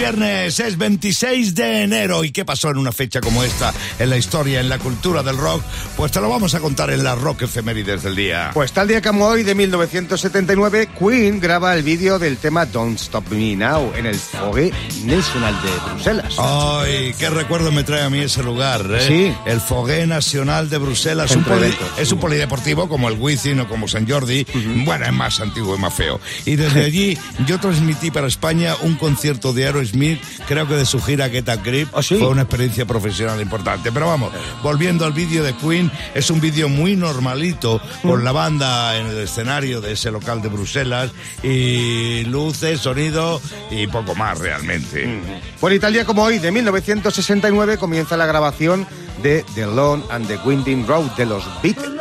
viernes, es 26 de enero. ¿Y qué pasó en una fecha como esta en la historia, en la cultura del rock? Pues te lo vamos a contar en la Rock Efemérides del día. Pues tal día como hoy de 1979, Queen graba el vídeo del tema Don't Stop Me Now en el Fogué Nacional de Bruselas. Ay, qué recuerdo me trae a mí ese lugar, ¿eh? Sí. El Fogué Nacional de Bruselas. Un poli- es un polideportivo como el Wizzing o como San Jordi. Bueno, es más antiguo y más feo. Y desde allí yo transmití para España un concierto de Aerosmith, creo que de su gira Get a Grip. ¿Ah, sí? Fue una experiencia profesional importante. Pero vamos, volviendo al vídeo de Queen, es un vídeo muy normalito con la banda en el escenario de ese local de Bruselas y luces, sonido y poco más realmente. Bueno, y tal día como hoy de 1969 comienza la grabación de The Long and the Winding Road de los Beatles.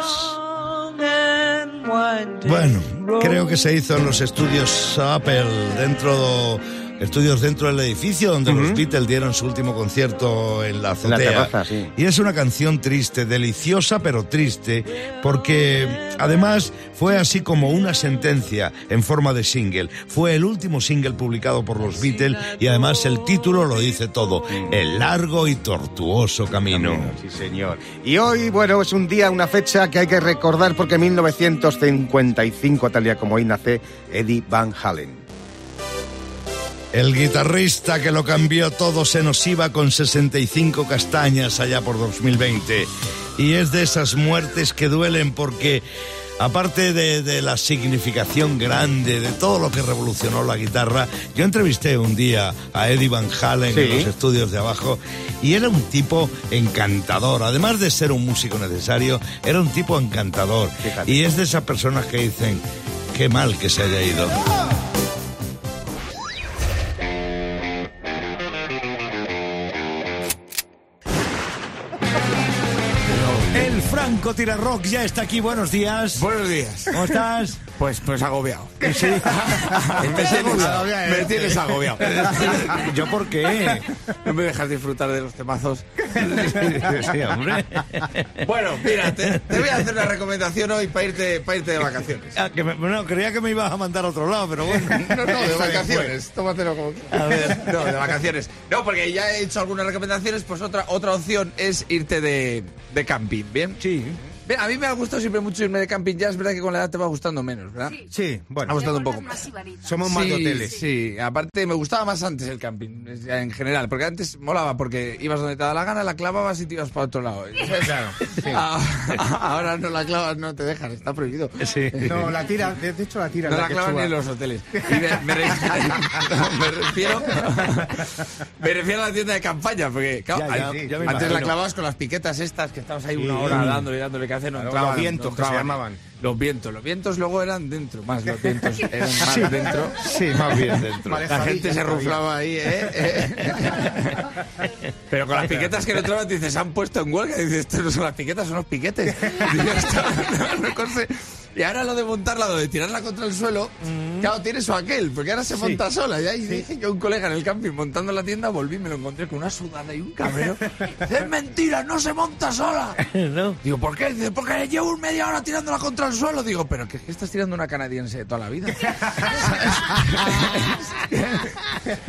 Bueno, creo que se hizo en los estudios Apple, dentro estudios dentro del edificio donde los Beatles dieron su último concierto en la azotea. terraza, sí. Y es una canción triste, deliciosa pero triste, porque además fue así como una sentencia en forma de single. Fue el último single publicado por los Beatles y además el título lo dice todo, El largo y tortuoso camino. Sí, señor. Y hoy, bueno, es un día, una fecha que hay que recordar porque en 1955, tal día como hoy, nace Eddie Van Halen. El guitarrista que lo cambió todo se nos iba con 65 castañas allá por 2020. Y es de esas muertes que duelen porque, aparte de, de la significación grande de todo lo que revolucionó la guitarra, yo entrevisté un día a Eddie Van Halen Sí. en los estudios de abajo y era un tipo encantador. Además de ser un músico necesario, era un tipo encantador. Fíjate. Y es de esas personas que dicen, qué mal que se haya ido. El Franco Tira Rock ya está aquí. Buenos días. Buenos días. ¿Cómo estás? Pues, pues agobiado. Sí. me, tienes, me tienes agobiado. ¿Yo por qué? No me dejas disfrutar de los temazos. Sí, hombre. Bueno, mira, te, te voy a hacer una recomendación hoy para irte, para irte de vacaciones. Ah, que me- bueno, creía que me ibas a mandar a otro lado, pero bueno. No, no, de vacaciones. Tómatelo como quieras. A ver. No, de vacaciones. No, porque ya he hecho algunas recomendaciones, pues otra, otra opción es irte de, de camping, ¿bien? Sí. A mí me ha gustado siempre mucho irme de camping, ya es verdad que con la edad te va gustando menos, ¿verdad? Sí, ha bueno, gustado un poco más. somos más de hoteles. Sí, aparte me gustaba más antes el camping, en general, porque antes molaba porque ibas donde te daba la gana, la clavabas y te ibas para otro lado. Claro, sí. Ah, Ahora no la clavas, no te dejan, está prohibido. Sí. No, la tira, de hecho la tira. No la la clavan ni en los hoteles. Y me, me re- no, me refiero, me refiero a la tienda de campaña, porque claro, Ya, ya, ahí- ya me antes la clavabas con las piquetas estas que estabas ahí Sí. una hora dándole, dándole, que Claro, entraban, los vientos no que se llamaban. Los vientos, los vientos luego eran dentro, más los vientos eran más dentro. Sí, más bien dentro. Vale. La gente se ruflaba ahí, ¿eh? ¿eh? Pero con las piquetas que no entraban, dices, se han puesto en huelga. Dices, esto no son las piquetas, son los piquetes. No- no Y ahora lo de montarla, lo de tirarla contra el suelo, claro, tiene su aquel, porque ahora se monta sola. Y ahí dije que un colega en el camping montando la tienda, volví, me lo encontré con una sudada y un cabreo. es mentira, no se monta sola. ¿No? Digo, ¿por qué? Dice, porque llevo un media hora tirándola contra el suelo. Digo, pero que es que estás tirando una canadiense de toda la vida.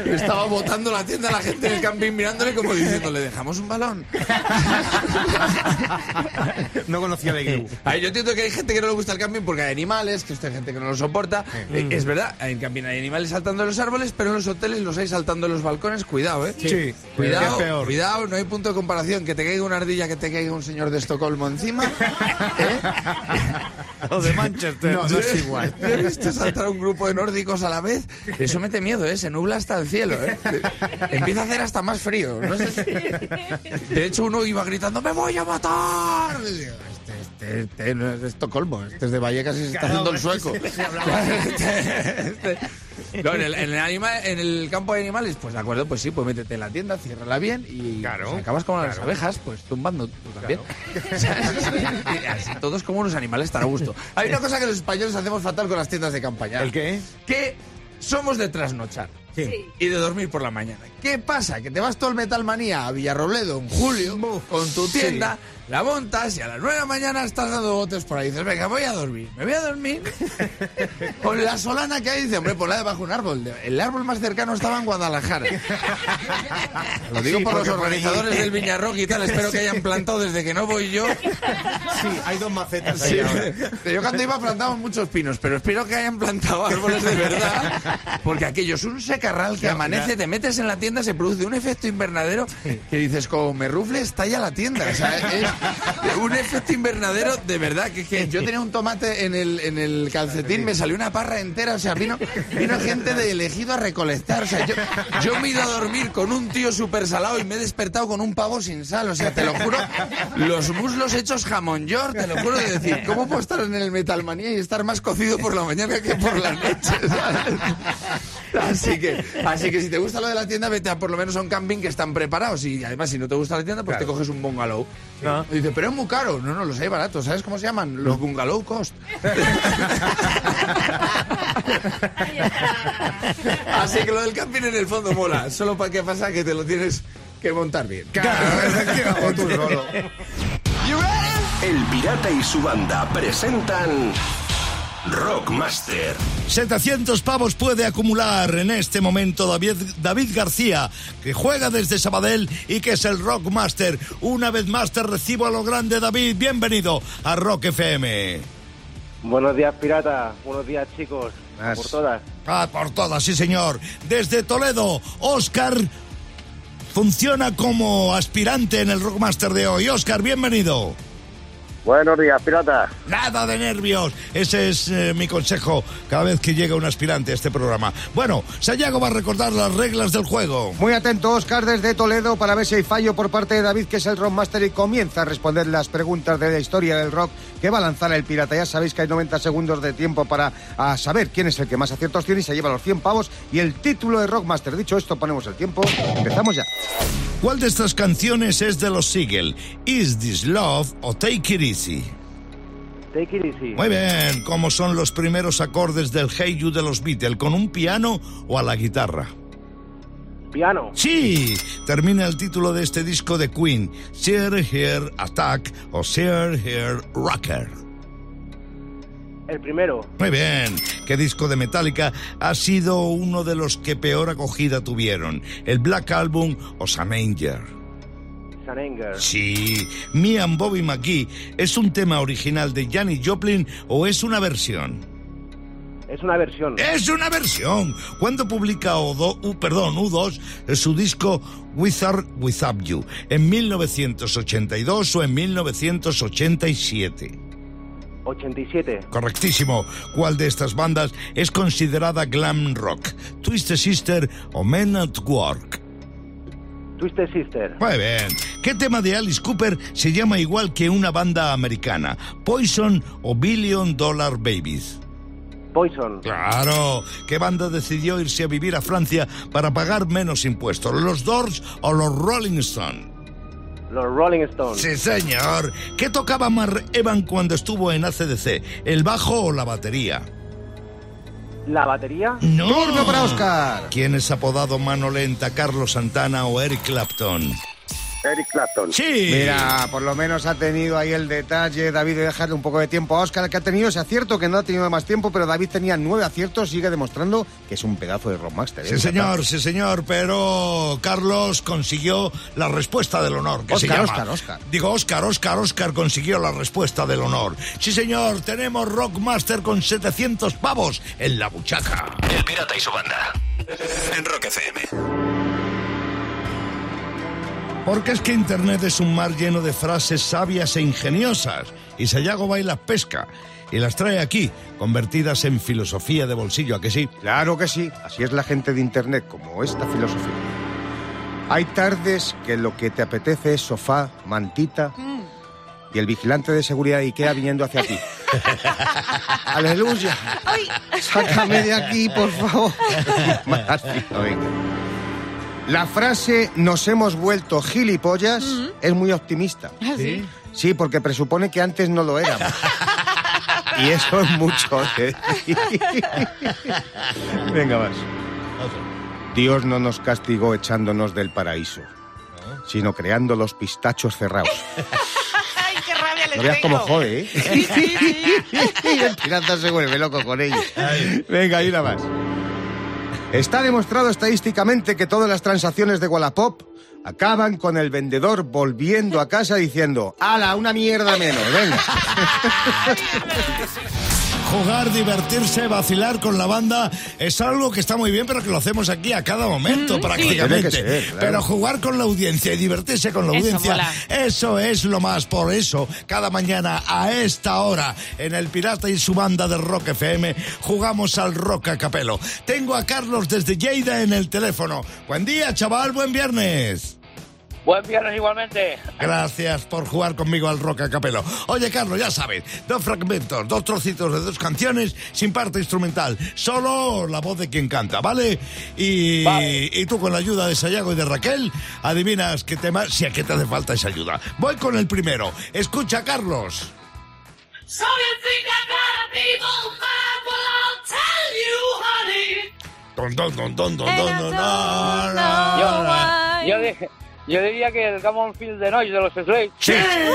Estaba botando la tienda a la gente del camping mirándole como diciendo, ¿le dejamos un balón? No conocía de. Ay, yo entiendo que hay gente que no le gusta el camping porque hay animales, que esto hay gente que no lo soporta. Eh, es verdad, en camping hay animales saltando de los árboles, pero en los hoteles los hay saltando de los balcones. Cuidado, ¿eh? Sí. Cuidado, Qué peor. cuidado, no hay punto de comparación. Que te caiga una ardilla, que te caiga un señor de Estocolmo encima. ¿eh? O de Manchester. No, no es igual. He visto saltar un grupo de nórdicos a la vez. Eso mete miedo, ¿eh? Se nubla hasta el cielo, ¿eh? Empieza a hacer hasta más frío. No sé si- De hecho, uno iba gritando, ¡me voy a matar! Este, este, este no es de Estocolmo, este es de Vallecas y se está haciendo el sueco. Este- este- No, en el, en, el anima- en el campo de animales, pues de acuerdo, pues sí, pues métete en la tienda, ciérrala bien y Claro, pues, acabas como las abejas, pues tumbando tú también. Así todos como unos animales estará a gusto. Hay una cosa que los españoles hacemos fatal con las tiendas de campaña. ¿El qué? Que somos de trasnochar. Y de dormir por la mañana. ¿Qué pasa? Que te vas todo el Metal Manía a Villarrobledo en julio con tu tienda, la montas y a las 9 de la mañana estás dando botes por ahí. Dices, venga, voy a dormir. Me voy a dormir con la solana que hay. Dice, hombre, ponla debajo de un árbol. El árbol más cercano estaba en Guadalajara. Lo digo Sí, por los organizadores del Viñarrock y tal. Espero que hayan plantado desde que no voy yo. Sí, hay dos macetas Sí, ahí ahora. yo cuando iba plantamos muchos pinos, pero espero que hayan plantado árboles de verdad, porque aquello es un secarral que amanece, te metes en la tienda, se produce un efecto invernadero que dices, como me rufle, estalla la tienda. O sea, es un efecto invernadero de verdad, que, que yo tenía un tomate en el, en el calcetín, me salió una parra entera, o sea, vino, vino gente de elegido a recolectar. O sea, yo, yo me he ido a dormir con un tío súper salado y me he despertado con un pavo sin sal. O sea, te lo juro, los muslos hechos jamón york, te lo juro de decir, ¿cómo puedo estar en el Metalmanía y estar más cocido por la mañana que por la noche? ¿sabes? Así que, así que si te gusta lo de la tienda, vete a por lo menos a un camping que están preparados. Y además, si no te gusta la tienda, pues te coges un bungalow. Ah. Y dice, pero es muy caro. No, no, los hay baratos. ¿Sabes cómo se llaman? Los bungalow cost. Así que lo del camping en el fondo mola. Solo para que pasa que te lo tienes que montar bien. O tú solo. El Pirata y su banda presentan Rockmaster. 700 pavos puede acumular en este momento David, David García, que juega desde Sabadell y que es el Rockmaster. Una vez más te recibo a lo grande, David. Bienvenido a Rock FM. Buenos días, pirata. Buenos días, chicos. Más. Por todas. Ah, por todas, sí señor. Desde Toledo, Oscar funciona como aspirante en el Rockmaster de hoy. Oscar, bienvenido. Buenos días, pirata. Nada de nervios. Ese es eh, mi consejo cada vez que llega un aspirante a este programa. Bueno, Sayago va a recordar las reglas del juego. Muy atento, Oscar, desde Toledo, para ver si hay fallo por parte de David, que es el rockmaster, y comienza a responder las preguntas de la historia del rock que va a lanzar el pirata. Ya sabéis que hay 90 segundos de tiempo para a saber quién es el que más aciertos tiene y se lleva los 100 pavos y el título de rockmaster. Dicho esto, ponemos el tiempo. Empezamos ya. ¿Cuál de estas canciones es de los Siegel? ¿Is This Love o Take It Easy? Take it easy. Muy bien, ¿cómo son los primeros acordes del Hey You de los Beatles? ¿Con un piano o a la guitarra? Piano. Sí, termina el título de este disco de Queen, Share Here Attack o Share Here Rocker. El primero. Muy bien, ¿qué disco de Metallica ha sido uno de los que peor acogida tuvieron? ¿El Black Album o Samanger? Sí, Me and Bobby McGee es un tema original de Janis Joplin o es una versión. Es una versión. Es una versión. ¿Cuándo publica O2, U- perdón, U2 eh, su disco With or Without You? ¿En 1982 o en 1987? 87. Correctísimo. ¿Cuál de estas bandas es considerada glam rock? ¿Twisted Sister o Men at Work? Twisted Sister. Muy bien. ¿Qué tema de Alice Cooper se llama igual que una banda americana? ¿Poison o Billion Dollar Babies? Poison. Claro. ¿Qué banda decidió irse a vivir a Francia para pagar menos impuestos? ¿Los Doors o los Rolling Stones? Los Rolling Stones. Sí, señor. ¿Qué tocaba Mar Evan cuando estuvo en ACDC? ¿El bajo o la batería? La batería. No. Turno para Oscar. ¿Quién es apodado Mano Lenta, Carlos Santana o Eric Clapton? Eric Clapton. Sí. Mira, por lo menos ha tenido ahí el detalle, David, de dejarle un poco de tiempo a Oscar, que ha tenido ese acierto, que no ha tenido más tiempo, pero David tenía nueve aciertos, sigue demostrando que es un pedazo de rockmaster. ¿eh? Sí, señor, sí, señor, pero Carlos consiguió la respuesta del honor. Que se Oscar, llama. Oscar, Oscar. Digo, Oscar, Oscar, Oscar consiguió la respuesta del honor. Sí, señor, tenemos Rockmaster con 700 pavos en la buchaca. El Pirata y su banda. En Rock FM. Porque es que Internet es un mar lleno de frases sabias e ingeniosas. Y Sayago baila pesca. Y las trae aquí, convertidas en filosofía de bolsillo, ¿a que sí? Claro que sí, así es la gente de Internet, como esta filosofía. Hay tardes que lo que te apetece es sofá, mantita y el vigilante de seguridad de Ikea viniendo hacia ti. ¡Aleluya! ¡Sácame de aquí, por favor! Más fino, venga. La frase nos hemos vuelto gilipollas es muy optimista. Sí. Sí, porque presupone que antes no lo éramos. Y eso es mucho. ¿eh? Venga, vas. Dios no nos castigó echándonos del paraíso, sino creando los pistachos cerrados. ¡Ay, qué rabia les No veas cómo jode, ¿eh? Sí, sí, sí. y el pirata se vuelve loco con ellos. Venga, hay una más. Está demostrado estadísticamente que todas las transacciones de Wallapop acaban con el vendedor volviendo a casa diciendo ¡Hala, una mierda menos! Venga. Jugar, divertirse, vacilar con la banda es algo que está muy bien, pero que lo hacemos aquí a cada momento Mm, prácticamente. sí. Tiene que ser, claro. Pero jugar con la audiencia y divertirse con la Eso audiencia, mola. eso es lo más. Por eso, cada mañana a esta hora, en el Pirata y su banda de Rock FM, jugamos al Rock a Capelo. Tengo a Carlos desde Lleida en el teléfono. Buen día, chaval, buen viernes. Buen viernes igualmente. Gracias por jugar conmigo al rock a capelo. Oye, Carlos, ya sabes, dos fragmentos, dos trocitos de dos canciones sin parte instrumental, solo la voz de quien canta, ¿vale? Y, Vale. y tú con la ayuda de Sayago y de Raquel, adivinas qué tema, si a qué te hace falta esa ayuda. Voy con el primero. Escucha, Carlos. So you think I gotta be mad? Well, I'll tell you, honey. Don, don, don, don, don, And don, I don, don't don, know don, don. why. Yo, dije- yo diría que el Come on Feel the Noise de los Slaves. Sí, sí que.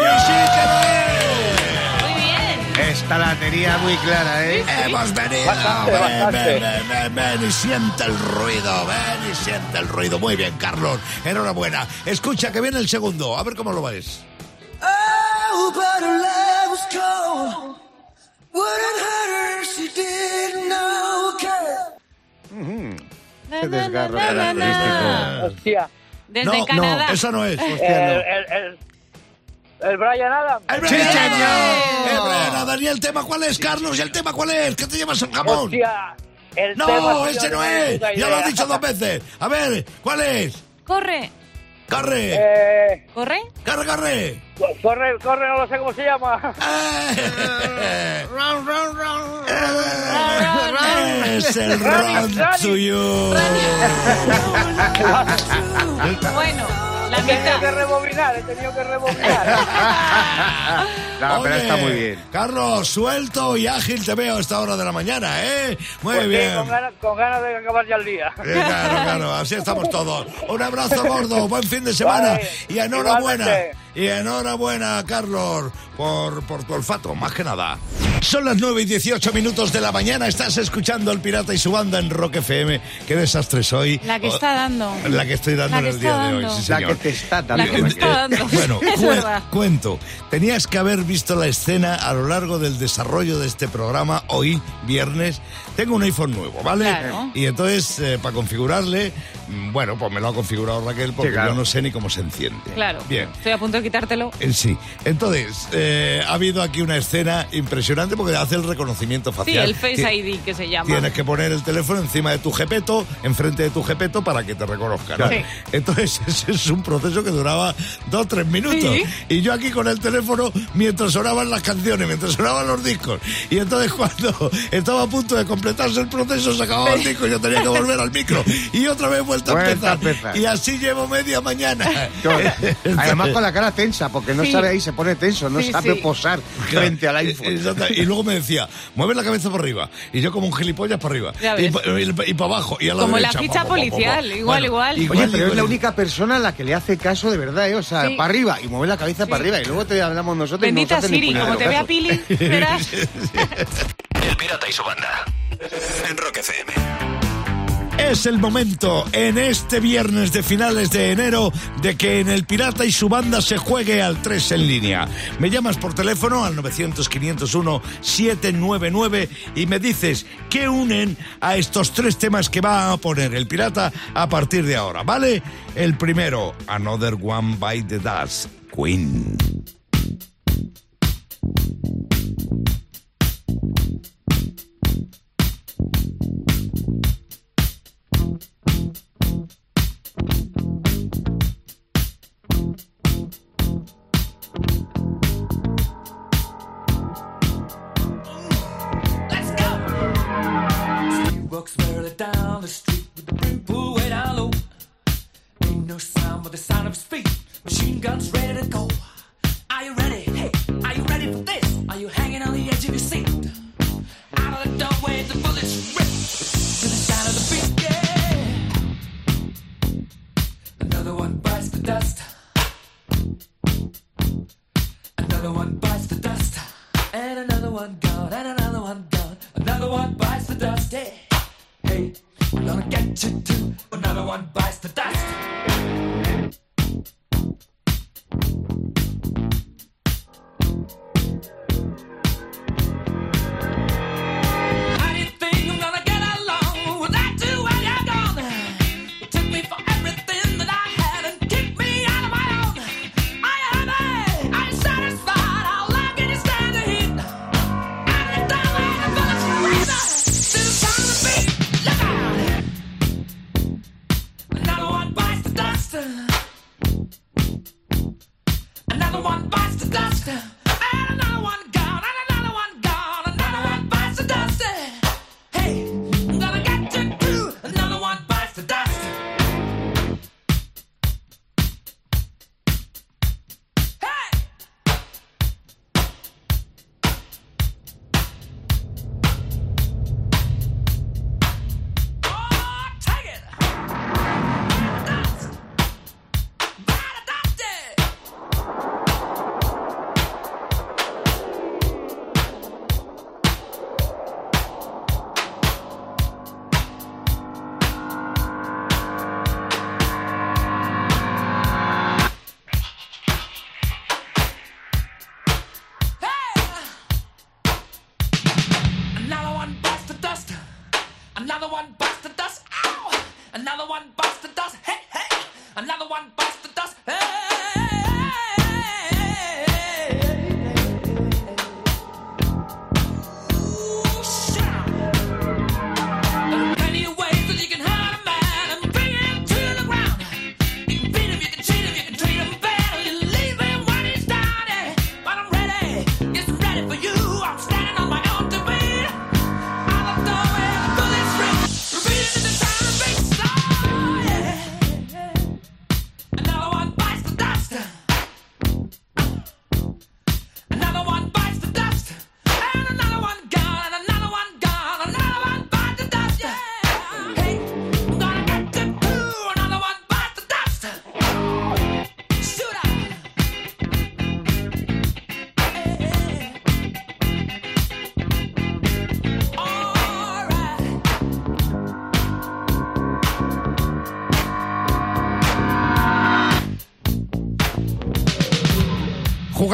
Muy bien. Esta la tenía muy clara, ¿eh? Hemos venido. Bastante, ven, bastante. ven, ven, ven, ven y siente el ruido, ven y siente el ruido. Muy bien, Carlos. Enhorabuena. Escucha que viene el segundo. A ver cómo lo ves. Oh, but her love was cold. Wouldn't hurt her if she didn't know, girl. Qué desgarro característico. Hostia. Desde no, Canadá. no, esa no es. El, el, el, el Brian Adams. ¡El ¡Sí, Brian! señor! ¡El Brian Adams! ¿Y el tema cuál es, Carlos? ¿Y el tema cuál es? ¿Qué te llevas el jamón? Hostia. No, ese no es. Ya lo has dicho dos veces. A ver, ¿cuál es? Corre, ¡Corre! Eh, corre. ¡Corre, corre! corre, corre, no lo sé cómo se llama. Eh. Round, round, round. Es el Run to You. Bueno, la He tenido que rebobinar, he tenido que rebobinar. No, pero está muy bien. Carlos, suelto y ágil te veo a esta hora de la mañana, ¿eh? Muy Pues sí, bien. con, ganas, con ganas de acabar ya el día. Eh, Claro, claro, así estamos todos. Un abrazo gordo, buen fin de semana Vale, y enhorabuena. igualmente. Y enhorabuena, Carlos, por, por tu olfato, más que nada. Son las 9 y 18 minutos de la mañana, estás escuchando El Pirata y su banda en Rock FM. Qué desastre soy. La que está dando. La que estoy dando en el día de hoy, La señor. que te está dando. La que te está dando. Bueno, Es cue- verdad. cuento. Tenías que haber visto la escena a lo largo del desarrollo de este programa hoy, viernes. Tengo un iPhone nuevo, ¿vale? Claro. Y entonces, eh, para configurarle, bueno, pues me lo ha configurado Raquel porque claro. yo no sé ni cómo se enciende. Claro. Bien. Estoy a punto de quitártelo. Eh, Sí, entonces eh, ha habido aquí una escena impresionante porque hace el reconocimiento Sí, facial. el Face ID que se llama. Tienes que poner el teléfono encima de tu jepeto, enfrente de tu jepeto para que te reconozcan. ¿no? Sí. Entonces, ese es un proceso que duraba dos o tres minutos. Sí. Y yo aquí con el teléfono mientras sonaban las canciones, mientras sonaban los discos. Y entonces cuando estaba a punto de completarse el proceso, se acababa el disco y yo tenía que volver al micro. Y otra vez vuelta, Vuelta a, a empezar. empezar. Y así llevo media mañana. Además con la cara tensa, porque no Sí. sabe ahí, se pone tenso, no Sí, sabe sí. posar Claro. frente al Eh, iPhone. exacto. Y luego me decía, mueve la cabeza para arriba. Y yo como un gilipollas para arriba. Y, para abajo. Y a la Como la ficha Pa, pa, pa, pa, pa. policial, igual, igual. Oye, pero es la única persona a la que le hace caso de verdad, ¿eh? O sea, Sí. para arriba y mueve la cabeza para arriba y luego te hablamos nosotros Bendita y no nos Siri, como te vea. Pili, verás. El Pirata y su banda. En Rock FM. Es el momento, en este viernes de finales de enero, de que en el Pirata y su banda se juegue al 3 en línea. Me llamas por teléfono al 900-501-799 y me dices qué unen a estos tres temas que va a poner el Pirata a partir de ahora, ¿vale? El primero, Another One by the Dust, Queen.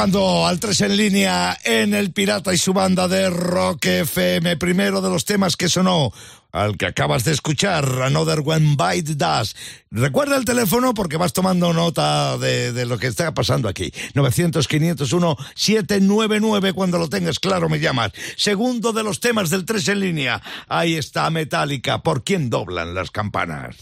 jugando al 3 en línea en El Pirata y su banda de Rock FM. Primero de los temas que sonó al que acabas de escuchar, Another One Bite Does. Recuerda el teléfono porque vas tomando nota de, de lo que está pasando aquí. 900-501-799, cuando lo tengas claro me llamas. Segundo de los temas del 3 en línea, ahí está Metallica, ¿por quién doblan las campanas?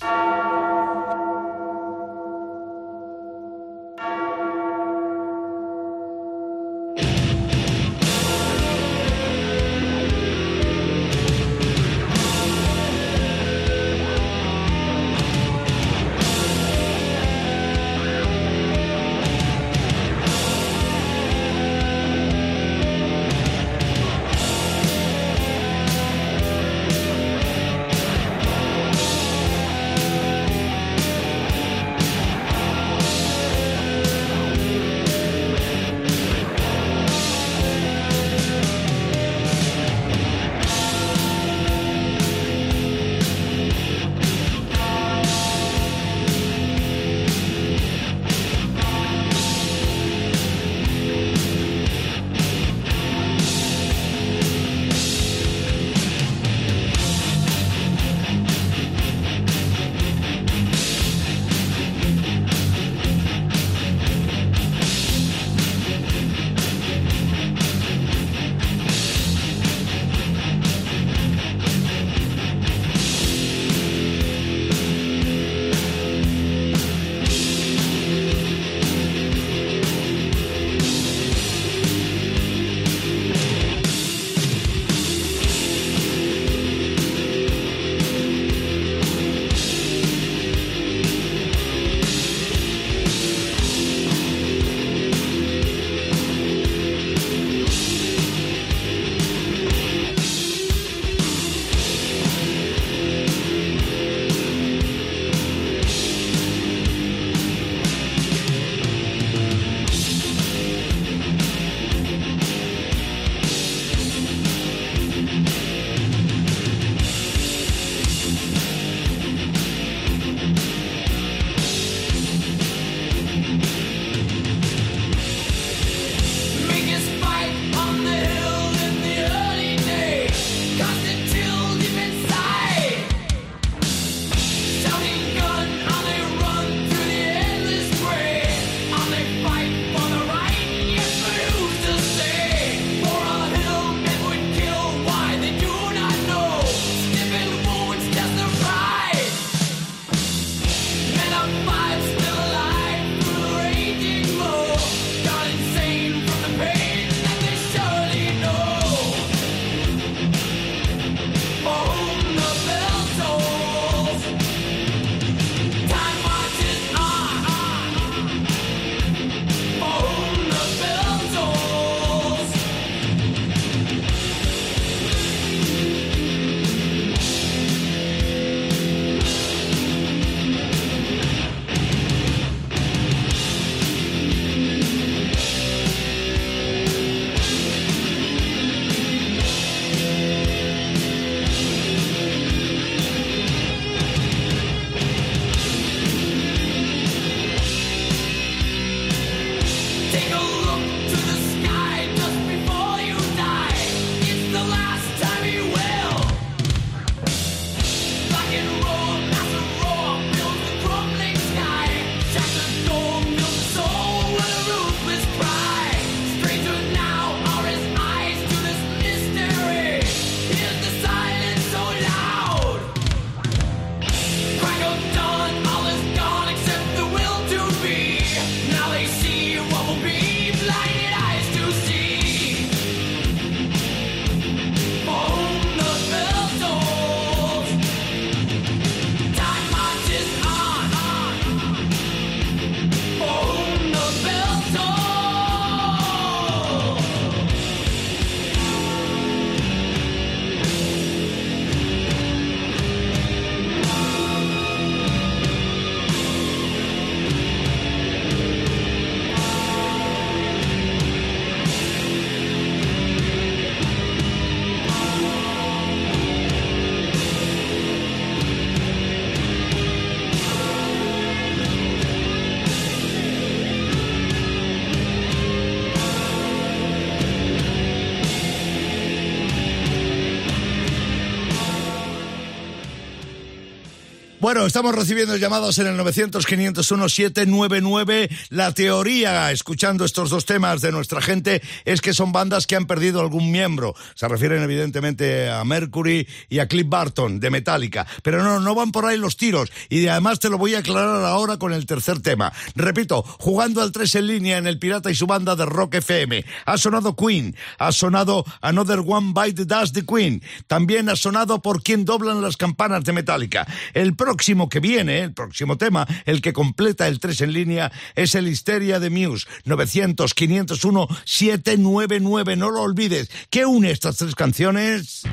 Bueno, estamos recibiendo llamadas en el 900-501-799. La teoría, escuchando estos dos temas de nuestra gente, es que son bandas que han perdido algún miembro. Se refieren evidentemente a Mercury y a Cliff Barton de Metallica. Pero no, no van por ahí los tiros. Y además te lo voy a aclarar ahora con el tercer tema. Repito, jugando al 3 en línea en El Pirata y su banda de Rock FM. Ha sonado Queen, ha sonado Another One Bite the Dust de Queen. También ha sonado por quien doblan las campanas de Metallica. El próximo que viene, el próximo tema, el que completa el 3 en línea, es el Histeria de Muse. 900-501-799. No lo olvides. ¿Qué une estas tres canciones?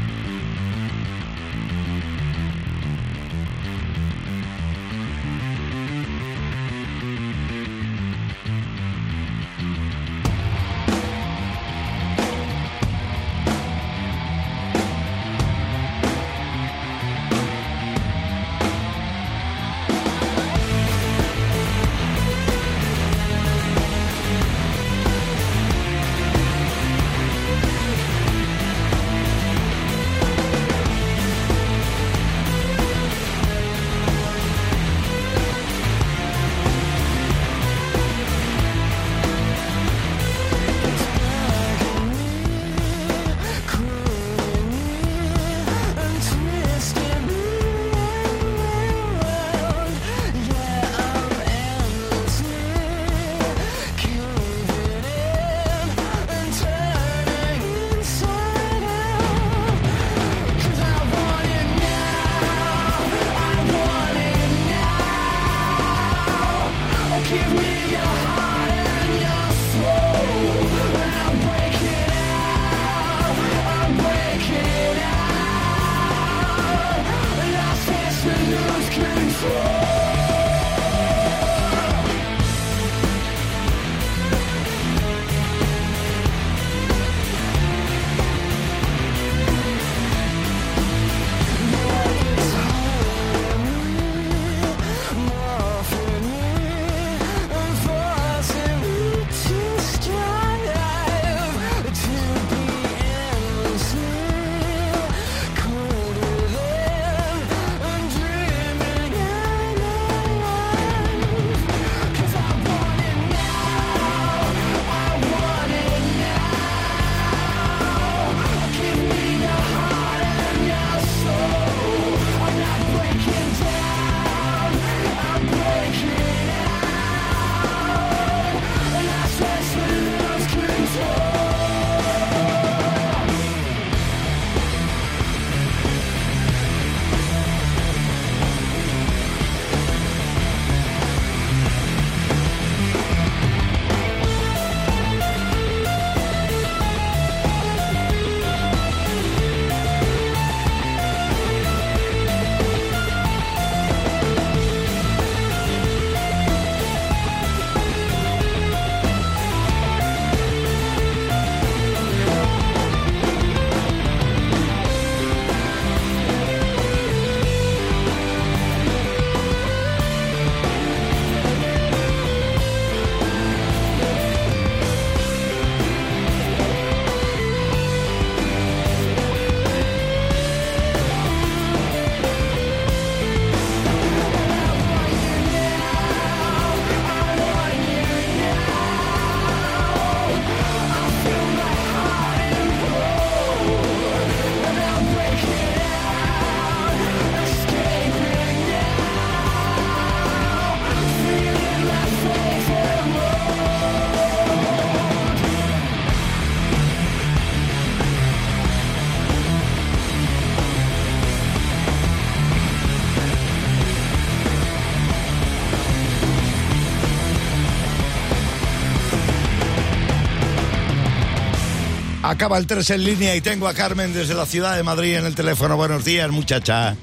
Acaba el 3 en línea y tengo a Carmen desde la ciudad de Madrid en el teléfono. Buenos días, muchacha.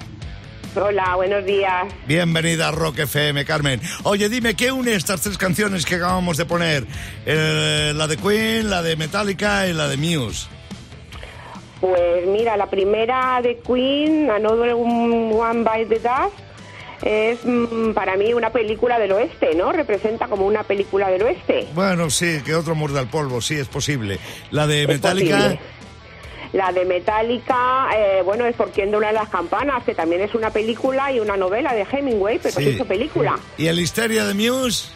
Hola, buenos días. Bienvenida a Rock FM, Carmen. Oye, dime, ¿qué une estas tres canciones que acabamos de poner? Eh, la de Queen, la de Metallica y la de Muse. Pues mira, la primera de Queen, Another One Bite the Dust, es mm, para mí una película del oeste, ¿no? Representa como una película del oeste. Bueno, sí, que otro muerde al polvo, sí, es posible. La de Es Metallica. La de Metallica, eh, bueno, es por quien dobla las campanas, que también es una película y una novela de Hemingway, pero Sí. se hizo película. ¿Y el Histeria de Muse?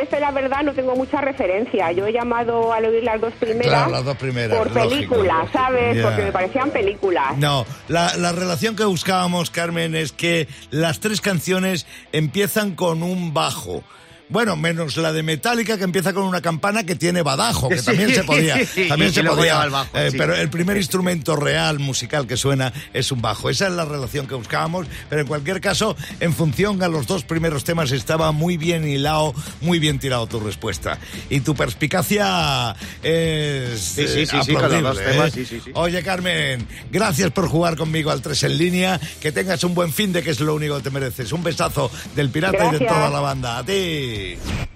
Este, la verdad, no tengo mucha referencia. Yo he llamado al oír las dos primeras Claro, las dos primeras, por películas, ¿sabes? Porque me parecían películas. No, la, la relación que buscábamos, Carmen, es que las tres canciones empiezan con un bajo. Bueno, menos la de Metallica que empieza con una campana que tiene badajo, que Sí. también se podía, también Y se podía. lleva el bajo, eh, sí. Pero el primer instrumento real musical que suena es un bajo. Esa es la relación que buscábamos, pero en cualquier caso, en función a los dos primeros temas estaba muy bien hilado, muy bien tirado tu respuesta. Y tu perspicacia es Sí, sí, sí, sí, con los aplaudible, dos temas, ¿eh? sí, sí, sí. Oye, Carmen, gracias por jugar conmigo al 3 en línea. Que tengas un buen fin de que es lo único que te mereces. Un besazo del pirata y de toda la banda. A ti. Saúde.